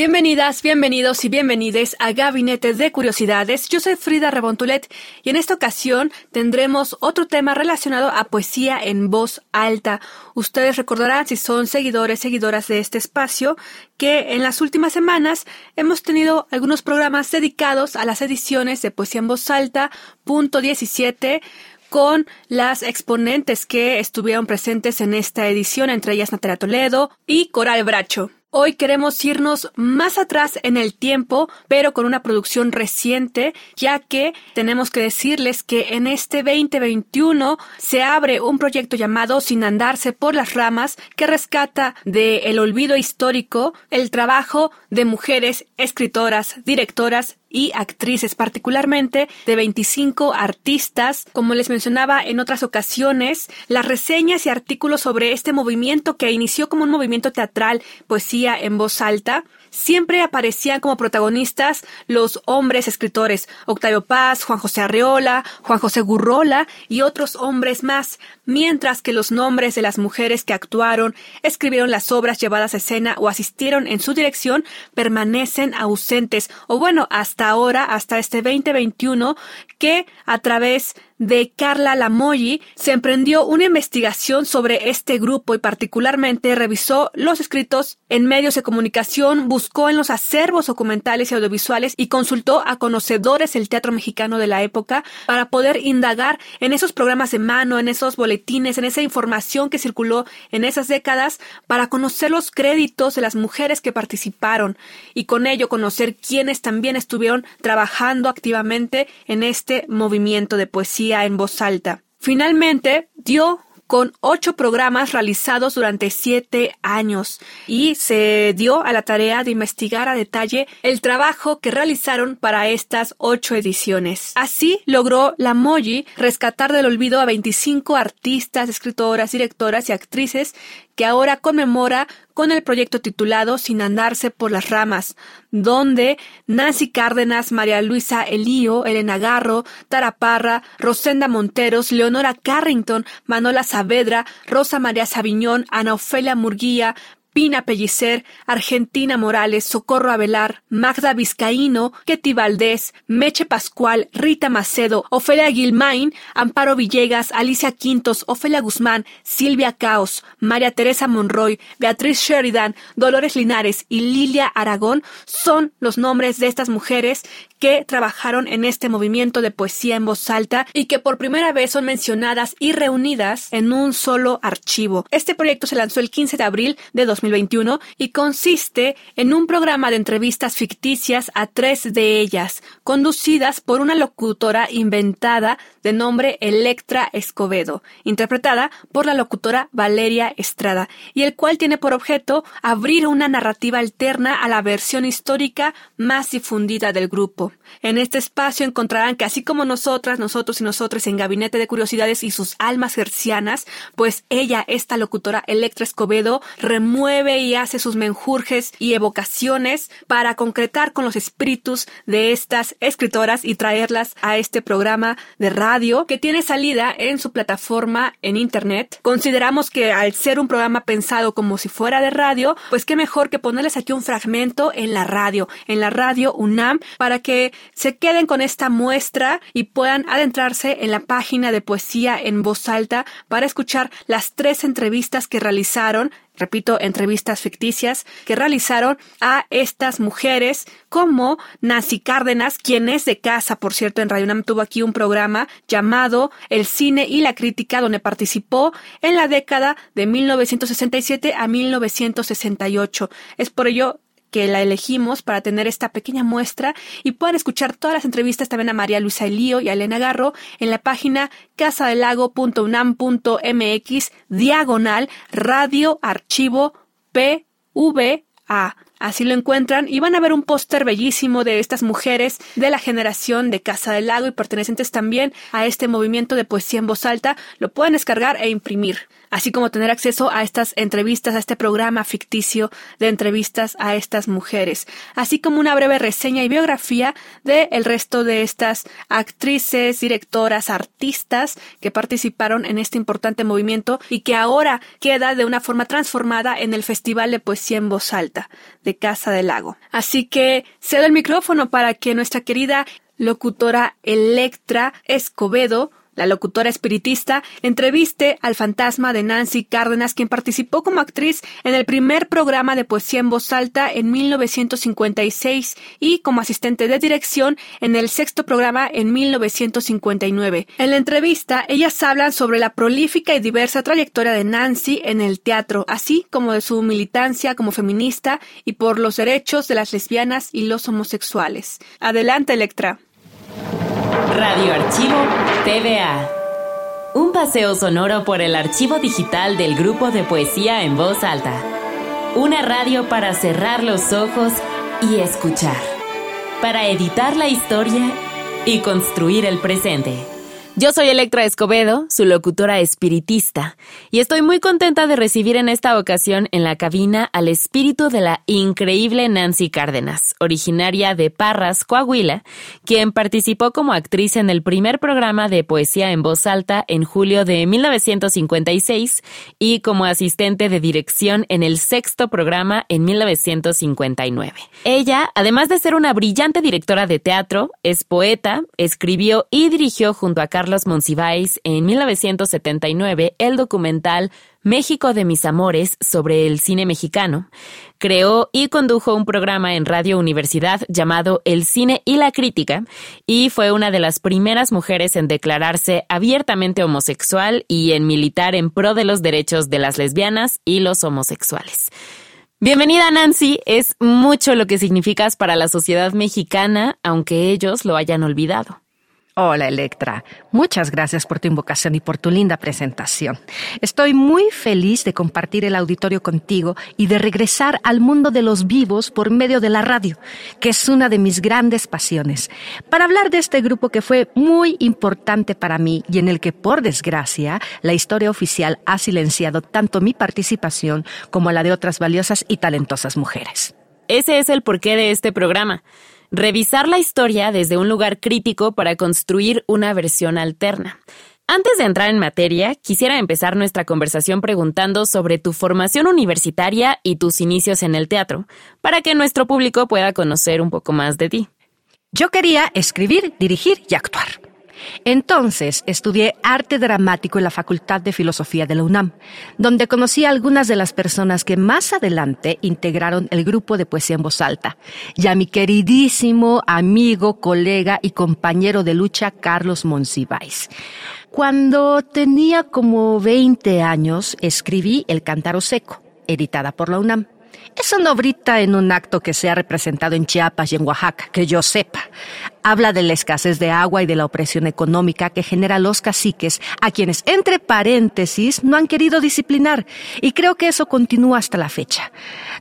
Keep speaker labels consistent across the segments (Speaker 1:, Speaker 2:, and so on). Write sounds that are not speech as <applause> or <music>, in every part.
Speaker 1: Bienvenidas, bienvenidos y bienvenides a Gabinete de Curiosidades. Yo soy Frida Rebontulet y en esta ocasión tendremos otro tema relacionado a poesía en voz alta. Ustedes recordarán, si son seguidores, seguidoras de este espacio, que en las últimas semanas hemos tenido algunos programas dedicados a las ediciones de poesía en voz alta, punto 17, con las exponentes que estuvieron presentes en esta edición, entre ellas Natalia Toledo y Coral Bracho. Hoy queremos irnos más atrás en el tiempo, pero con una producción reciente, ya que tenemos que decirles que en este 2021 se abre un proyecto llamado Sin andarse por las ramas, que rescata del el olvido histórico el trabajo de mujeres escritoras, directoras y actrices, particularmente de 25 artistas. Como les mencionaba en otras ocasiones, las reseñas y artículos sobre este movimiento que inició como un movimiento teatral, poesía en voz alta, siempre aparecían como protagonistas los hombres escritores, Octavio Paz, Juan José Arreola, Juan José Gurrola y otros hombres más, mientras que los nombres de las mujeres que actuaron, escribieron las obras llevadas a escena o asistieron en su dirección permanecen ausentes, o bueno, hasta ahora, hasta este 2021, que a través Carla Lamoyi se emprendió una investigación sobre este grupo y particularmente revisó los escritos en medios de comunicación, buscó en los acervos documentales y audiovisuales y consultó a conocedores del teatro mexicano de la época para poder indagar en esos programas de mano, en esos boletines, en esa información que circuló en esas décadas para conocer los créditos de las mujeres que participaron y con ello conocer quiénes también estuvieron trabajando activamente en este movimiento de poesía en voz alta. Finalmente, dio con ocho programas realizados durante siete años y se dio a la tarea de investigar a detalle el trabajo que realizaron para estas ocho ediciones. Así logró la Moji rescatar del olvido a 25 artistas, escritoras, directoras y actrices que ahora conmemora con el proyecto titulado Sin andarse por las ramas, donde Nancy Cárdenas, María Luisa Elío, Elena Garro, Tara Parra, Rosenda Monteros, Leonora Carrington, Manola Saavedra, Rosa María Sabiñón, Ana Ofelia Murguía, Pina Pellicer, Argentina Morales, Socorro Avelar, Magda Vizcaíno, Ketty Valdés, Meche Pascual, Rita Macedo, Ofelia Gilmain, Amparo Villegas, Alicia Quintos, Ofelia Guzmán, Silvia Caos, María Teresa Monroy, Beatriz Sheridan, Dolores Linares y Lilia Aragón son los nombres de estas mujeres que trabajaron en este movimiento de poesía en voz alta y que por primera vez son mencionadas y reunidas en un solo archivo. Este proyecto se lanzó el 15 de abril de 2021 y consiste en un programa de entrevistas ficticias a tres de ellas, conducidas por una locutora inventada de nombre Electra Escobedo, interpretada por la locutora Valeria Estrada, y el cual tiene por objeto abrir una narrativa alterna a la versión histórica más difundida del grupo. En este espacio encontrarán que así como nosotras, nosotros y nosotros en Gabinete de Curiosidades y sus almas hercianas, pues ella, esta locutora Electra Escobedo, remueve y hace sus menjurjes y evocaciones para concretar con los espíritus de estas escritoras y traerlas a este programa de radio que tiene salida en su plataforma en internet. Consideramos que al ser un programa pensado como si fuera de radio, pues qué mejor que ponerles aquí un fragmento en la radio, en la radio UNAM, para que se queden con esta muestra y puedan adentrarse en la página de poesía en voz alta para escuchar las tres entrevistas que realizaron repito, entrevistas ficticias que realizaron a estas mujeres como Nancy Cárdenas, quien es de casa, por cierto, en Radio tuvo aquí un programa llamado El cine y la crítica, donde participó en la década de 1967 a 1968. Es por ello que la elegimos para tener esta pequeña muestra y puedan escuchar todas las entrevistas también a María Luisa Elío y a Elena Garro en la página casadelago.unam.mx diagonal radio archivo PV A. Así lo encuentran y van a ver un póster bellísimo de estas mujeres de la generación de Casa del Lago y pertenecientes también a este movimiento de poesía en voz alta. Lo pueden descargar e imprimir así como tener acceso a estas entrevistas, a este programa ficticio de entrevistas a estas mujeres, así como una breve reseña y biografía de el resto de estas actrices, directoras, artistas que participaron en este importante movimiento y que ahora queda de una forma transformada en el Festival de Poesía en Voz Alta de Casa del Lago. Así que cedo el micrófono para que nuestra querida locutora Electra Escobedo la locutora espiritista, entreviste al fantasma de Nancy Cárdenas, quien participó como actriz en el primer programa de poesía en voz alta en 1956 y como asistente de dirección en el sexto programa en 1959. En la entrevista, ellas hablan sobre la prolífica y diversa trayectoria de Nancy en el teatro, así como de su militancia como feminista y por los derechos de las lesbianas y los homosexuales. Adelante, Electra.
Speaker 2: Radio Archivo TVA. Un paseo sonoro por el archivo digital del grupo de poesía en voz alta. Una radio para cerrar los ojos y escuchar. Para editar la historia y construir el presente. Yo soy Electra Escobedo, su locutora espiritista, y estoy muy contenta de recibir en esta ocasión en la cabina al espíritu de la increíble Nancy Cárdenas, originaria de Parras, Coahuila, quien participó como actriz en el primer programa de poesía en voz alta en julio de 1956 y como asistente de dirección en el sexto programa en 1959. Ella, además de ser una brillante directora de teatro, es poeta, escribió y dirigió junto a Carlos Monsiváis en 1979 el documental México de mis amores sobre el cine mexicano. Creó y condujo un programa en Radio Universidad llamado El cine y la crítica y fue una de las primeras mujeres en declararse abiertamente homosexual y en militar en pro de los derechos de las lesbianas y los homosexuales. Bienvenida Nancy, es mucho lo que significas para la sociedad mexicana, aunque ellos lo hayan olvidado.
Speaker 3: Hola Electra, muchas gracias por tu invocación y por tu linda presentación. Estoy muy feliz de compartir el auditorio contigo y de regresar al mundo de los vivos por medio de la radio, que es una de mis grandes pasiones, para hablar de este grupo que fue muy importante para mí y en el que, por desgracia, la historia oficial ha silenciado tanto mi participación como la de otras valiosas y talentosas mujeres.
Speaker 2: Ese es el porqué de este programa revisar la historia desde un lugar crítico para construir una versión alterna. Antes de entrar en materia, quisiera empezar nuestra conversación preguntando sobre tu formación universitaria y tus inicios en el teatro, para que nuestro público pueda conocer un poco más de ti.
Speaker 3: Yo quería escribir, dirigir y actuar. Entonces estudié arte dramático en la Facultad de Filosofía de la UNAM, donde conocí a algunas de las personas que más adelante integraron el grupo de poesía en voz alta, y a mi queridísimo amigo, colega y compañero de lucha Carlos Monsiváis. Cuando tenía como 20 años, escribí El Cántaro Seco, editada por la UNAM. Es una obrita en un acto que se ha representado en Chiapas y en Oaxaca, que yo sepa. Habla de la escasez de agua y de la opresión económica que genera los caciques, a quienes, entre paréntesis, no han querido disciplinar, y creo que eso continúa hasta la fecha.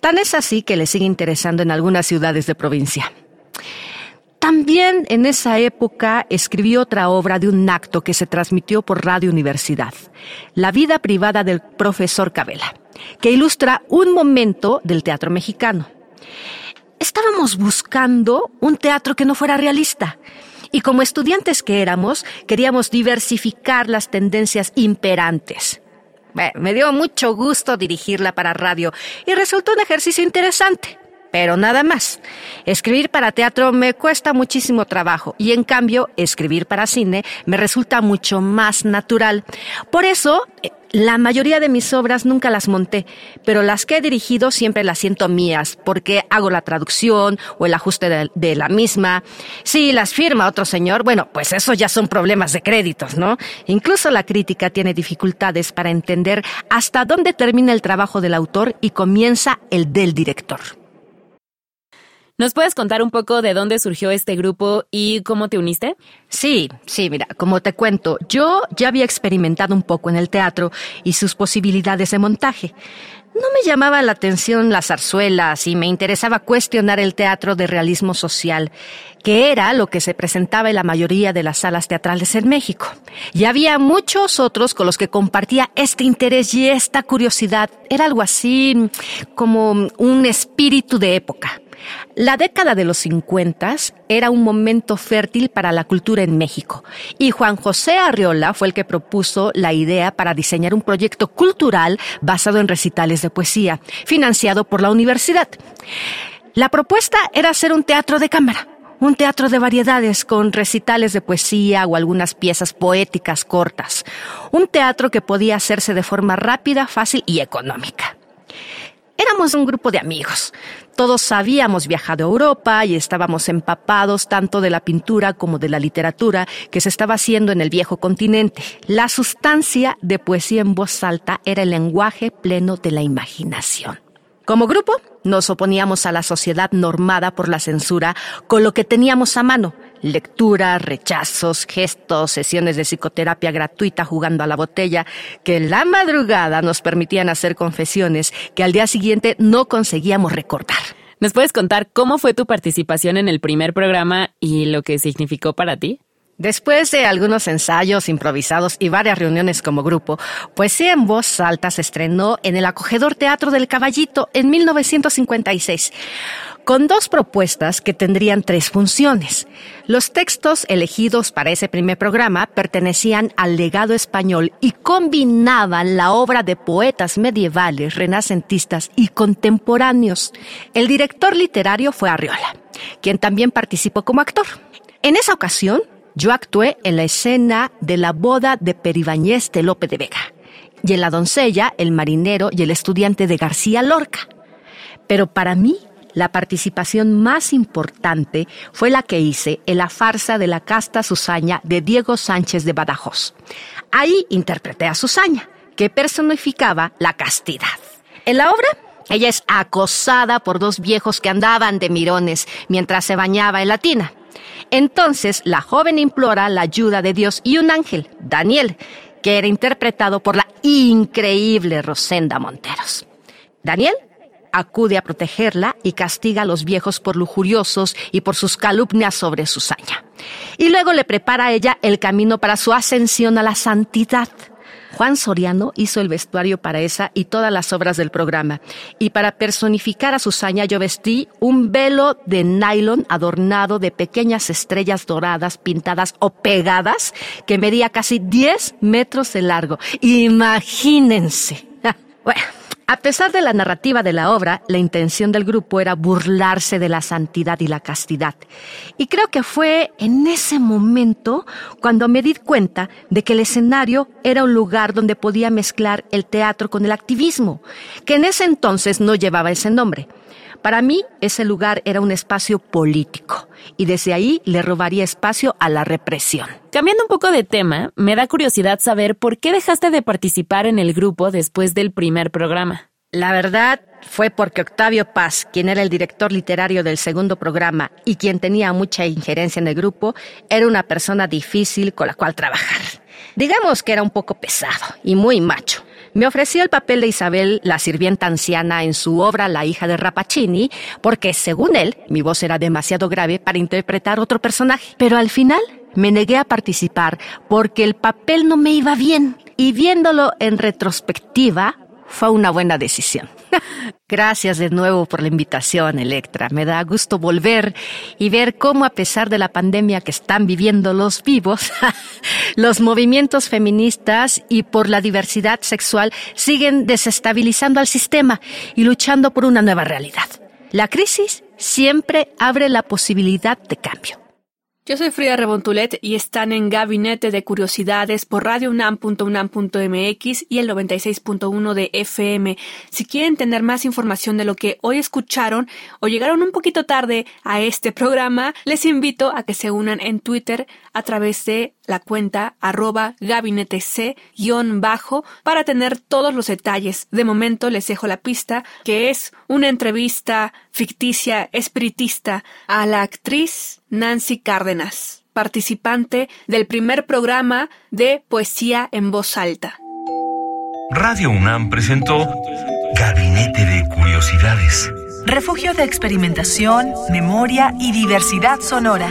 Speaker 3: Tan es así que le sigue interesando en algunas ciudades de provincia. También en esa época escribí otra obra de un acto que se transmitió por Radio Universidad, La vida privada del profesor Cabela que ilustra un momento del teatro mexicano. Estábamos buscando un teatro que no fuera realista. Y como estudiantes que éramos, queríamos diversificar las tendencias imperantes. me dio mucho gusto dirigirla para radio y resultó un ejercicio interesante pero nada más. Escribir para teatro me cuesta muchísimo trabajo y en cambio escribir para cine me resulta mucho más natural. Por eso, eh, la mayoría de mis obras nunca las monté, pero las que he dirigido siempre las siento mías, porque hago la traducción o el ajuste de, la misma. Si las firma otro señor, bueno, pues eso ya son problemas de créditos, ¿no? Incluso la crítica tiene dificultades para entender hasta dónde termina el trabajo del autor y comienza el del director.
Speaker 2: ¿Nos puedes contar un poco de dónde surgió este grupo y cómo te uniste?
Speaker 3: Sí, sí, mira, como te cuento, yo ya había experimentado un poco en el teatro y sus posibilidades de montaje. No me llamaba la atención las zarzuelas y me interesaba cuestionar el teatro de realismo social, que era lo que se presentaba en la mayoría de las salas teatrales en México. Y había muchos otros con los que compartía este interés y esta curiosidad. Era algo así como un espíritu de época. La década de los 50 era un momento fértil para la cultura en México y Juan José Arriola fue el que propuso la idea para diseñar un proyecto cultural basado en recitales de poesía, financiado por la universidad. La propuesta era hacer un teatro de cámara, un teatro de variedades con recitales de poesía o algunas piezas poéticas cortas, un teatro que podía hacerse de forma rápida, fácil y económica. Éramos un grupo de amigos. Todos habíamos viajado a Europa y estábamos empapados tanto de la pintura como de la literatura que se estaba haciendo en el viejo continente. La sustancia de poesía en voz alta era el lenguaje pleno de la imaginación. Como grupo, nos oponíamos a la sociedad normada por la censura con lo que teníamos a mano, lectura, rechazos, gestos, sesiones de psicoterapia gratuita jugando a la botella, que en la madrugada nos permitían hacer confesiones que al día siguiente no conseguíamos recordar.
Speaker 2: ¿Nos puedes contar cómo fue tu participación en el primer programa y lo que significó para ti?
Speaker 3: Después de algunos ensayos improvisados y varias reuniones como grupo, Poesía en Voz Alta se estrenó en el acogedor Teatro del Caballito en 1956, con dos propuestas que tendrían tres funciones. Los textos elegidos para ese primer programa pertenecían al legado español y combinaban la obra de poetas medievales, renacentistas y contemporáneos. El director literario fue Arriola, quien también participó como actor. En esa ocasión, yo actué en la escena de la boda de Peribáñez de Lope de Vega y en la doncella, el marinero y el estudiante de García Lorca. Pero para mí, la participación más importante fue la que hice en la farsa de la casta Susaña de Diego Sánchez de Badajoz. Ahí interpreté a Susaña, que personificaba la castidad. En la obra, ella es acosada por dos viejos que andaban de mirones mientras se bañaba en la tina. Entonces la joven implora la ayuda de Dios y un ángel, Daniel, que era interpretado por la increíble Rosenda Monteros. Daniel acude a protegerla y castiga a los viejos por lujuriosos y por sus calumnias sobre Susaña. Y luego le prepara a ella el camino para su ascensión a la santidad. Juan Soriano hizo el vestuario para esa y todas las obras del programa. Y para personificar a Susana yo vestí un velo de nylon adornado de pequeñas estrellas doradas pintadas o pegadas que medía casi 10 metros de largo. Imagínense. <laughs> A pesar de la narrativa de la obra, la intención del grupo era burlarse de la santidad y la castidad. Y creo que fue en ese momento cuando me di cuenta de que el escenario era un lugar donde podía mezclar el teatro con el activismo, que en ese entonces no llevaba ese nombre. Para mí, ese lugar era un espacio político y desde ahí le robaría espacio a la represión.
Speaker 2: Cambiando un poco de tema, me da curiosidad saber por qué dejaste de participar en el grupo después del primer programa.
Speaker 3: La verdad fue porque Octavio Paz, quien era el director literario del segundo programa y quien tenía mucha injerencia en el grupo, era una persona difícil con la cual trabajar. Digamos que era un poco pesado y muy macho. Me ofreció el papel de Isabel, la sirvienta anciana, en su obra La hija de Rapacini, porque, según él, mi voz era demasiado grave para interpretar otro personaje. Pero al final me negué a participar porque el papel no me iba bien. Y viéndolo en retrospectiva, fue una buena decisión. <laughs> Gracias de nuevo por la invitación, Electra. Me da gusto volver y ver cómo a pesar de la pandemia que están viviendo los vivos, <laughs> los movimientos feministas y por la diversidad sexual siguen desestabilizando al sistema y luchando por una nueva realidad. La crisis siempre abre la posibilidad de cambio.
Speaker 1: Yo soy Frida Rebontulet y están en Gabinete de Curiosidades por radiounam.unam.mx y el 96.1 de FM. Si quieren tener más información de lo que hoy escucharon o llegaron un poquito tarde a este programa, les invito a que se unan en Twitter a través de la cuenta arroba gabinete c-bajo para tener todos los detalles. De momento les dejo la pista que es una entrevista ficticia espiritista a la actriz Nancy Cárdenas, participante del primer programa de poesía en voz alta.
Speaker 4: Radio UNAM presentó Gabinete de Curiosidades.
Speaker 5: Refugio de experimentación, memoria y diversidad sonora.